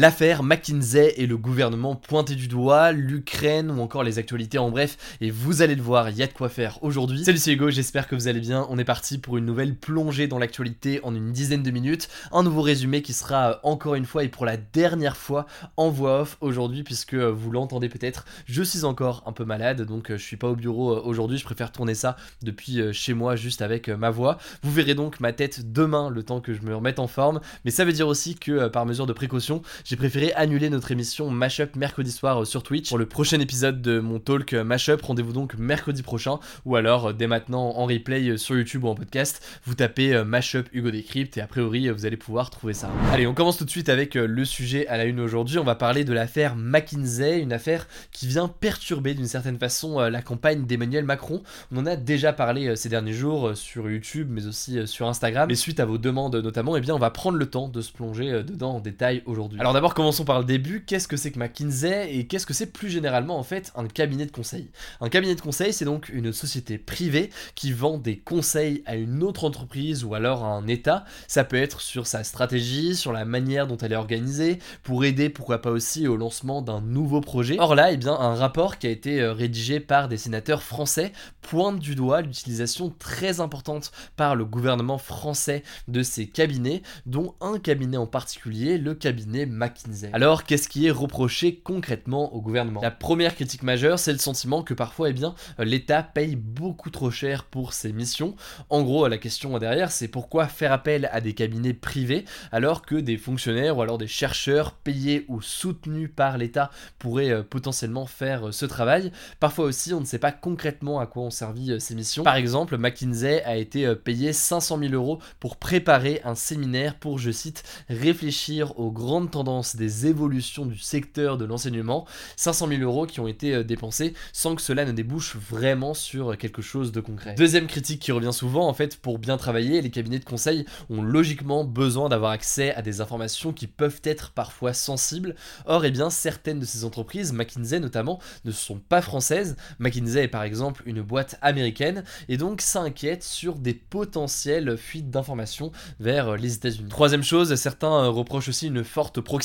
L'affaire McKinsey et le gouvernement pointé du doigt, l'Ukraine ou encore les actualités en bref, et vous allez le voir, il y a de quoi faire aujourd'hui. Salut c'est Hugo, j'espère que vous allez bien. On est parti pour une nouvelle plongée dans l'actualité en une dizaine de minutes. Un nouveau résumé qui sera euh, encore une fois et pour la dernière fois en voix off aujourd'hui, puisque euh, vous l'entendez peut-être, je suis encore un peu malade, donc euh, je suis pas au bureau aujourd'hui, je préfère tourner ça depuis chez moi juste avec ma voix. Vous verrez donc ma tête demain, le temps que je me remette en forme, mais ça veut dire aussi que par mesure de précaution, j'ai préféré annuler notre émission Mashup mercredi soir euh, sur Twitch. Pour le prochain épisode de mon talk euh, Mashup, rendez-vous donc mercredi prochain, ou alors euh, dès maintenant en replay sur YouTube ou en podcast, vous tapez Mashup Hugo Décrypte et a priori vous allez pouvoir trouver ça. Allez, on commence tout de suite avec le sujet à la une aujourd'hui. On va parler de l'affaire McKinsey, une affaire qui vient perturber d'une certaine façon la campagne d'Emmanuel Macron. On en a déjà parlé ces derniers jours sur YouTube, mais aussi sur Instagram. Mais suite à vos demandes notamment, eh bien on va prendre le temps de se plonger dedans en détail aujourd'hui. Alors d'abord, commençons par le début. Qu'est-ce que c'est que McKinsey et qu'est-ce que c'est plus généralement en fait un cabinet de conseil? Un cabinet de conseil, c'est donc une société privée qui vend des conseils à une autre entreprise ou alors à un État. Ça peut être sur sa stratégie, sur la manière dont elle est organisée, pour aider pourquoi pas aussi au lancement d'un nouveau projet. Or là, eh bien, un rapport qui a été euh, rédigé par des sénateurs français pointe du doigt l'utilisation très importante par le gouvernement français de ces cabinets, dont un cabinet en particulier, le cabinet McKinsey. Alors, qu'est-ce qui est reproché concrètement au gouvernement? La première critique majeure, c'est le sentiment que parfois, eh bien, l'État paye beaucoup trop cher pour ses missions. En gros, la question derrière, c'est pourquoi faire appel à des cabinets privés alors que des fonctionnaires ou alors des chercheurs payés ou soutenus par l'État pourraient euh, potentiellement faire euh, ce travail? Parfois aussi, on ne sait pas concrètement à quoi ont servi euh, ces missions. Par exemple, McKinsey a été payé 500 000 euros pour préparer un séminaire pour, je cite, réfléchir aux grandes tendances des évolutions du secteur de l'enseignement, 500 000 euros qui ont été euh, dépensés sans que cela ne débouche vraiment sur quelque chose de concret. Deuxième critique qui revient souvent, en fait, pour bien travailler, les cabinets de conseil ont logiquement besoin d'avoir accès à des informations qui peuvent être parfois sensibles. Or, eh bien, certaines de ces entreprises, McKinsey notamment, ne sont pas françaises. McKinsey est par exemple une boîte américaine et donc ça inquiète sur des potentielles fuites d'informations vers les États-Unis. Troisième chose, certains reprochent aussi une forte proximité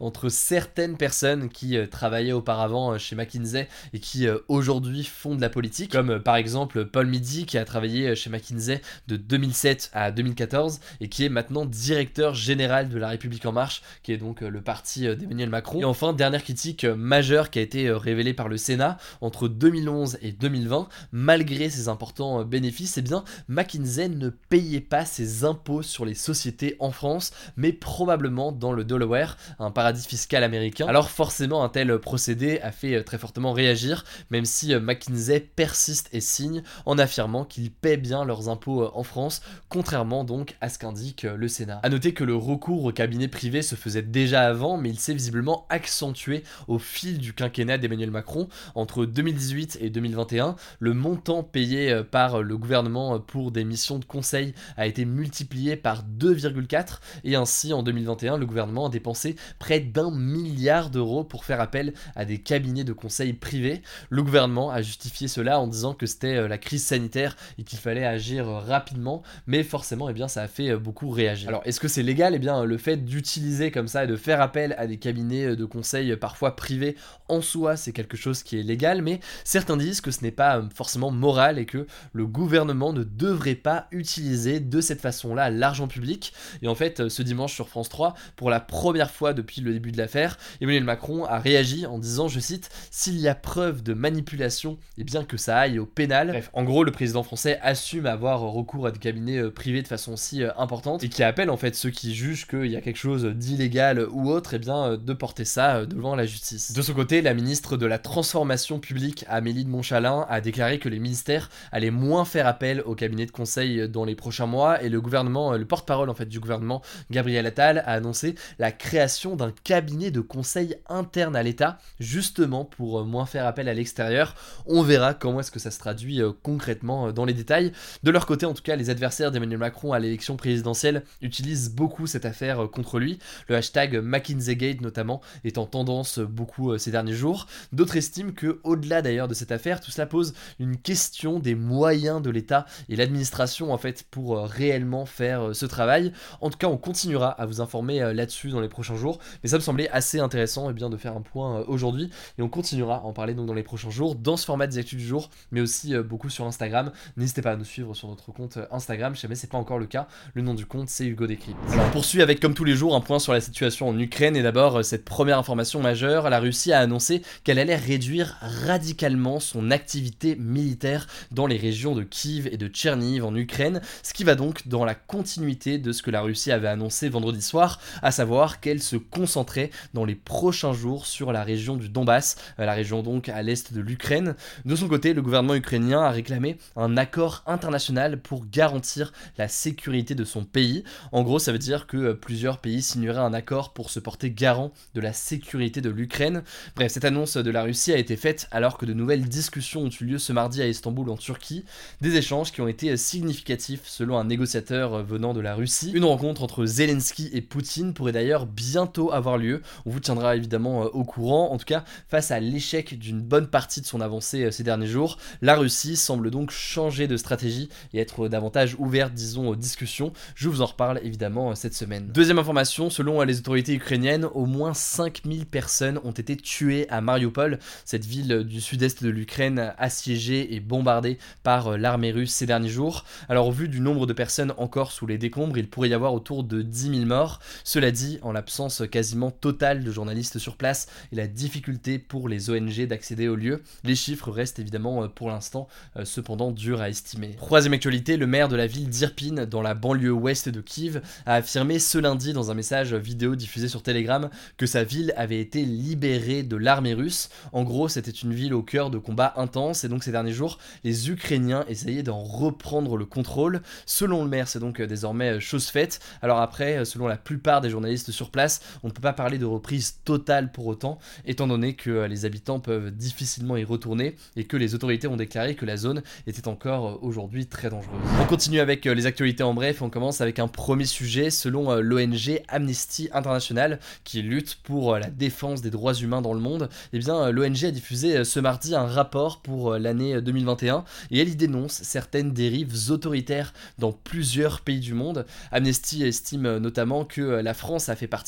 entre certaines personnes qui euh, travaillaient auparavant euh, chez McKinsey et qui euh, aujourd'hui font de la politique, comme par exemple Paul Midi qui a travaillé chez McKinsey de 2007 à 2014 et qui est maintenant directeur général de La République En Marche, qui est donc le parti d'Emmanuel Macron. Et enfin, dernière critique majeure qui a été révélée par le Sénat entre 2011 et 2020, malgré ses importants bénéfices, eh bien McKinsey ne payait pas ses impôts sur les sociétés en France, mais probablement dans le Delaware, un paradis fiscal américain. Alors forcément un tel procédé a fait euh, très fortement réagir, même si euh, McKinsey persiste et signe en affirmant qu'ils paient bien leurs impôts euh, en France, contrairement donc à ce qu'indique le Sénat. A noter que le recours au cabinet privé se faisait déjà avant, mais il s'est visiblement accentué au fil du quinquennat d'Emmanuel Macron. Entre 2018 et 2021, le montant payé par le gouvernement pour des missions de conseil a été multiplié par 2,4 et ainsi en 2021 le gouvernement a dépensé près d'un milliard d'euros pour faire appel à des cabinets de conseil privés. Le gouvernement a justifié cela en disant que c'était euh, la crise sanitaire et qu'il fallait agir euh, rapidement, mais forcément, eh bien, ça a fait euh, beaucoup réagir. Alors, est-ce que c'est légal? Eh bien, le fait d'utiliser comme ça et de faire appel à des cabinets de conseil parfois privés en soi, c'est quelque chose qui est légal, mais certains disent que ce n'est pas forcément moral et que le gouvernement ne devrait pas utiliser de cette façon-là l'argent public. Et en fait, ce dimanche sur France 3, pour la première première fois depuis le début de l'affaire, Emmanuel Macron a réagi en disant, je cite, s'il y a preuve de manipulation, et bien que ça aille au pénal. Bref, en gros, le président français assume avoir recours à des cabinets euh, privés de façon si euh, importante et qui appelle en fait ceux qui jugent qu'il y a quelque chose d'illégal ou autre, et bien de porter ça devant la justice. De son côté, la ministre de la Transformation publique, Amélie de Montchalin, a déclaré que les ministères allaient moins faire appel au cabinet de conseil dans les prochains mois et le gouvernement, le porte-parole en fait du gouvernement, Gabriel Attal, a annoncé la création d'un cabinet de conseil interne à l'État, justement pour moins faire appel à l'extérieur. On verra comment est-ce que ça se traduit euh, concrètement euh, dans les détails. De leur côté, en tout cas, les adversaires d'Emmanuel Macron à l'élection présidentielle utilisent beaucoup cette affaire euh, contre lui. Le hashtag McKinseyGate notamment est en tendance beaucoup ces derniers jours. D'autres estiment que, au-delà d'ailleurs de cette affaire, tout cela pose une question des moyens de l'État et l'administration en fait pour réellement faire ce travail. En tout cas, on continuera à vous informer là-dessus dans les prochains jours, mais ça me semblait assez intéressant et eh bien de faire un point aujourd'hui et on continuera à en parler donc dans les prochains jours dans ce format des actus du jour, mais aussi beaucoup sur Instagram. N'hésitez pas à nous suivre sur notre compte Instagram, si jamais c'est pas encore le cas. Le nom du compte c'est Hugo Décrypte. Alors on poursuit avec comme tous les jours un point sur la situation en Ukraine et d'abord cette première information majeure, la Russie a annoncé qu'elle allait réduire radicalement son activité militaire dans les régions de Kiev et de Tcherniv en Ukraine, ce qui va donc dans la continuité de ce que la Russie avait annoncé vendredi soir, à savoir qu'elle se concentrait dans les prochains jours sur la région du Donbass, euh, la région donc à l'est de l'Ukraine. De son côté, le gouvernement ukrainien a réclamé un accord international pour garantir la sécurité de son pays. En gros, ça veut dire que euh, plusieurs pays signeraient un accord pour se porter garant de la sécurité de l'Ukraine. Bref, cette annonce de la Russie a été faite alors que de nouvelles discussions ont eu lieu ce mardi à Istanbul en Turquie, des échanges qui ont été significatifs selon un négociateur venant de la Russie. Une rencontre entre Zelensky et Poutine pourrait d'ailleurs bientôt avoir lieu. On vous tiendra évidemment euh, au courant. En tout cas, face à l'échec d'une bonne partie de son avancée euh, ces derniers jours, la Russie semble donc changer de stratégie et être davantage ouverte, disons, aux discussions. Je vous en reparle évidemment euh, cette semaine. Deuxième information, selon les autorités ukrainiennes, au moins 5000 personnes ont été tuées à Mariupol, cette ville du sud-est de l'Ukraine assiégée et bombardée par l'armée russe ces derniers jours. Alors au vu du nombre de personnes encore sous les décombres, il pourrait y avoir autour de 10 000 morts. Cela dit, en l'absence quasiment totale de journalistes sur place et la difficulté pour les ONG d'accéder au lieu, les chiffres restent évidemment euh, pour l'instant euh, cependant durs à estimer. Troisième actualité, le maire de la ville d'Irpin, dans la banlieue ouest de Kiev, a affirmé ce lundi dans un message vidéo diffusé sur Telegram que sa ville avait été libérée de l'armée russe. En gros, c'était une ville au cœur de combats intenses et donc ces derniers jours, les Ukrainiens essayaient d'en reprendre le contrôle. Selon le maire, c'est donc euh, désormais chose faite. Alors après, selon la plupart des journalistes sur place, on ne peut pas parler de reprise totale pour autant, étant donné que euh, les habitants peuvent difficilement y retourner et que les autorités ont déclaré que la zone était encore euh, aujourd'hui très dangereuse. On continue avec euh, les actualités en bref, on commence avec un premier sujet selon l'ONG Amnesty International qui lutte pour la défense des droits humains dans le monde. Eh bien, l'ONG a diffusé ce mardi un rapport pour l'année 2021 et elle y dénonce certaines dérives autoritaires dans plusieurs pays du monde. Amnesty estime notamment que la France a fait partie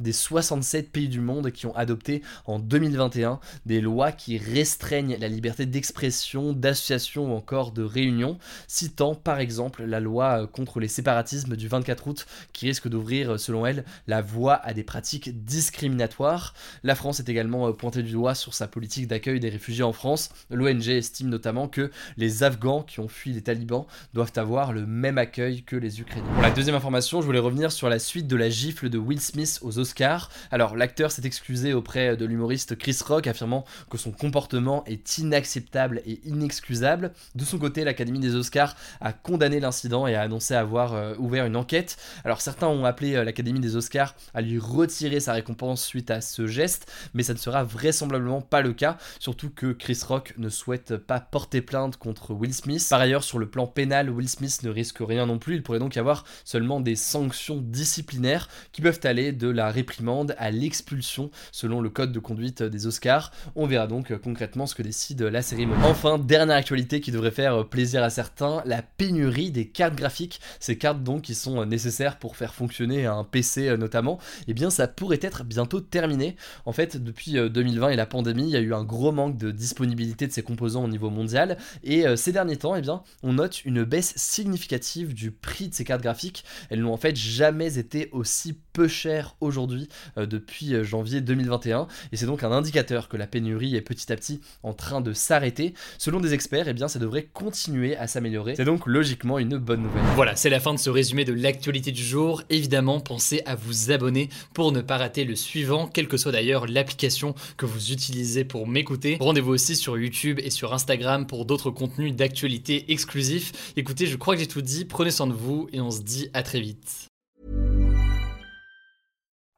des 67 pays du monde qui ont adopté en 2021 des lois qui restreignent la liberté d'expression, d'association ou encore de réunion, citant par exemple la loi contre les séparatismes du 24 août qui risque d'ouvrir selon elle la voie à des pratiques discriminatoires. La France est également pointée du doigt sur sa politique d'accueil des réfugiés en France. L'ONG estime notamment que les Afghans qui ont fui les talibans doivent avoir le même accueil que les Ukrainiens. Pour la deuxième information, je voulais revenir sur la suite de la gifle de Will Smith aux Oscars. Alors, l'acteur s'est excusé auprès de l'humoriste Chris Rock, affirmant que son comportement est inacceptable et inexcusable. De son côté, l'Académie des Oscars a condamné l'incident et a annoncé avoir euh, ouvert une enquête. Alors, certains ont appelé euh, l'Académie des Oscars à lui retirer sa récompense suite à ce geste, mais ça ne sera vraisemblablement pas le cas, surtout que Chris Rock ne souhaite pas porter plainte contre Will Smith. Par ailleurs, sur le plan pénal, Will Smith ne risque rien non plus, il pourrait donc y avoir seulement des sanctions disciplinaires qui peuvent aller de la réprimande à l'expulsion selon le code de conduite des Oscars. On verra donc concrètement ce que décide la cérémonie. Enfin, dernière actualité qui devrait faire plaisir à certains, la pénurie des cartes graphiques, ces cartes donc qui sont nécessaires pour faire fonctionner un PC notamment, eh bien ça pourrait être bientôt terminé. En fait, depuis 2020 et la pandémie, il y a eu un gros manque de disponibilité de ces composants au niveau mondial et euh, ces derniers temps, eh bien, on note une baisse significative du prix de ces cartes graphiques. Elles n'ont en fait jamais été aussi peu chères aujourd'hui euh, depuis euh, janvier 2021 et c'est donc un indicateur que la pénurie est petit à petit en train de s'arrêter. Selon des experts, eh bien ça devrait continuer à s'améliorer. C'est donc logiquement une bonne nouvelle. Voilà, c'est la fin de ce résumé de l'actualité du jour. Évidemment, pensez à vous abonner pour ne pas rater le suivant, quelle que soit d'ailleurs l'application que vous utilisez pour m'écouter. Rendez-vous aussi sur YouTube et sur Instagram pour d'autres contenus d'actualité exclusifs. Écoutez, je crois que j'ai tout dit, prenez soin de vous et on se dit à très vite.